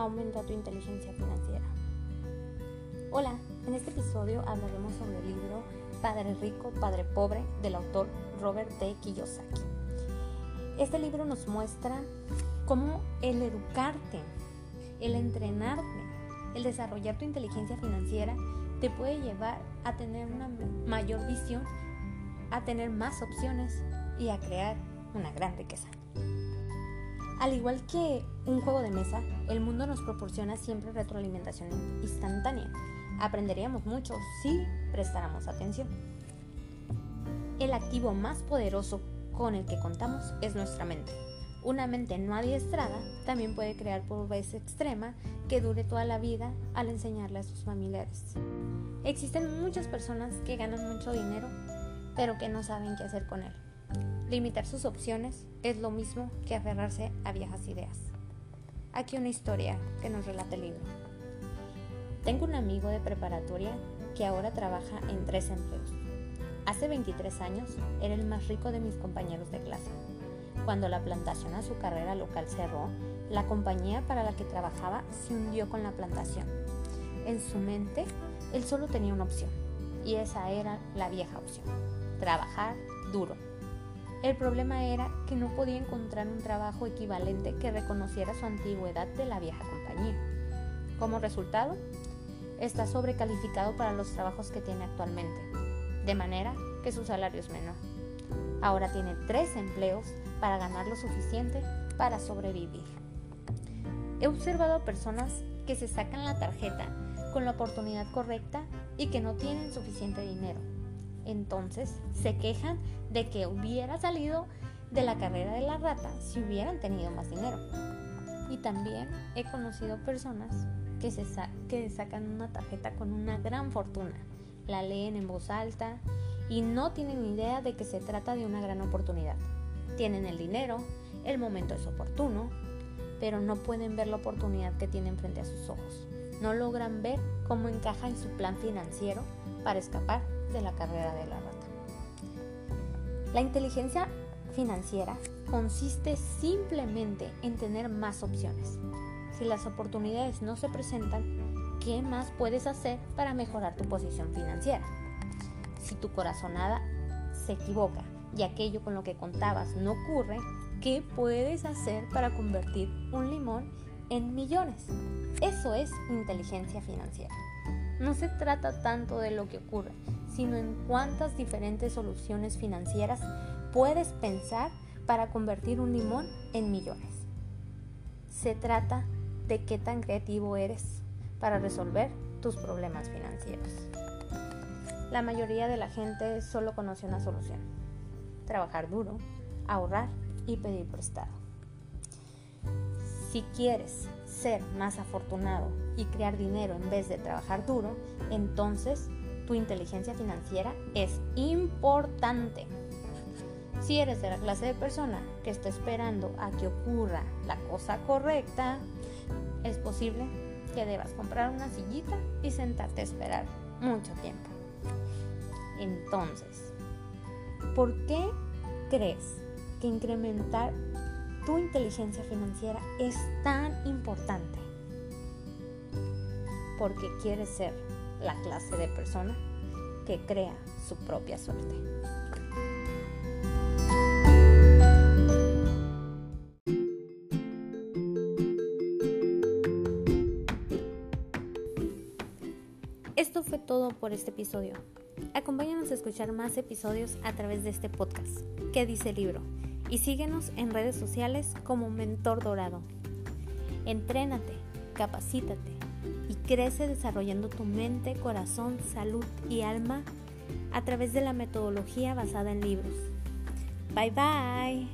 Aumenta tu inteligencia financiera. Hola, en este episodio hablaremos sobre el libro Padre Rico, Padre Pobre del autor Robert T. Kiyosaki. Este libro nos muestra cómo el educarte, el entrenarte, el desarrollar tu inteligencia financiera te puede llevar a tener una mayor visión, a tener más opciones y a crear una gran riqueza. Al igual que un juego de mesa, el mundo nos proporciona siempre retroalimentación instantánea. Aprenderíamos mucho si prestáramos atención. El activo más poderoso con el que contamos es nuestra mente. Una mente no adiestrada también puede crear pobreza extrema que dure toda la vida al enseñarle a sus familiares. Existen muchas personas que ganan mucho dinero, pero que no saben qué hacer con él. Limitar sus opciones es lo mismo que aferrarse a viejas ideas. Aquí una historia que nos relata el libro. Tengo un amigo de preparatoria que ahora trabaja en tres empleos. Hace 23 años era el más rico de mis compañeros de clase. Cuando la plantación azucarera local cerró, la compañía para la que trabajaba se hundió con la plantación. En su mente, él solo tenía una opción, y esa era la vieja opción, trabajar duro el problema era que no podía encontrar un trabajo equivalente que reconociera su antigüedad de la vieja compañía. Como resultado, está sobrecalificado para los trabajos que tiene actualmente, de manera que su salario es menor. Ahora tiene tres empleos para ganar lo suficiente para sobrevivir. He observado a personas que se sacan la tarjeta con la oportunidad correcta y que no tienen suficiente dinero entonces se quejan de que hubiera salido de la carrera de la rata si hubieran tenido más dinero. Y también he conocido personas que, se que sacan una tarjeta con una gran fortuna, la leen en voz alta y no tienen idea de que se trata de una gran oportunidad. Tienen el dinero, el momento es oportuno, pero no pueden ver la oportunidad que tienen frente a sus ojos. No logran ver cómo encaja en su plan financiero para escapar de la carrera de la rata. La inteligencia financiera consiste simplemente en tener más opciones. Si las oportunidades no se presentan, ¿qué más puedes hacer para mejorar tu posición financiera? Si tu corazonada se equivoca y aquello con lo que contabas no ocurre, ¿qué puedes hacer para convertir un limón en millones? Eso es inteligencia financiera. No se trata tanto de lo que ocurre, sino en cuántas diferentes soluciones financieras puedes pensar para convertir un limón en millones. Se trata de qué tan creativo eres para resolver tus problemas financieros. La mayoría de la gente solo conoce una solución. Trabajar duro, ahorrar y pedir prestado. Si quieres ser más afortunado y crear dinero en vez de trabajar duro, entonces tu inteligencia financiera es importante. Si eres de la clase de persona que está esperando a que ocurra la cosa correcta, es posible que debas comprar una sillita y sentarte a esperar mucho tiempo. Entonces, ¿por qué crees que incrementar tu inteligencia financiera es tan importante? Porque quieres ser la clase de persona que crea su propia suerte. Esto fue todo por este episodio. Acompáñanos a escuchar más episodios a través de este podcast, ¿Qué dice el libro? Y síguenos en redes sociales como Mentor Dorado. Entrénate, capacítate y crece desarrollando tu mente, corazón, salud y alma a través de la metodología basada en libros. Bye bye.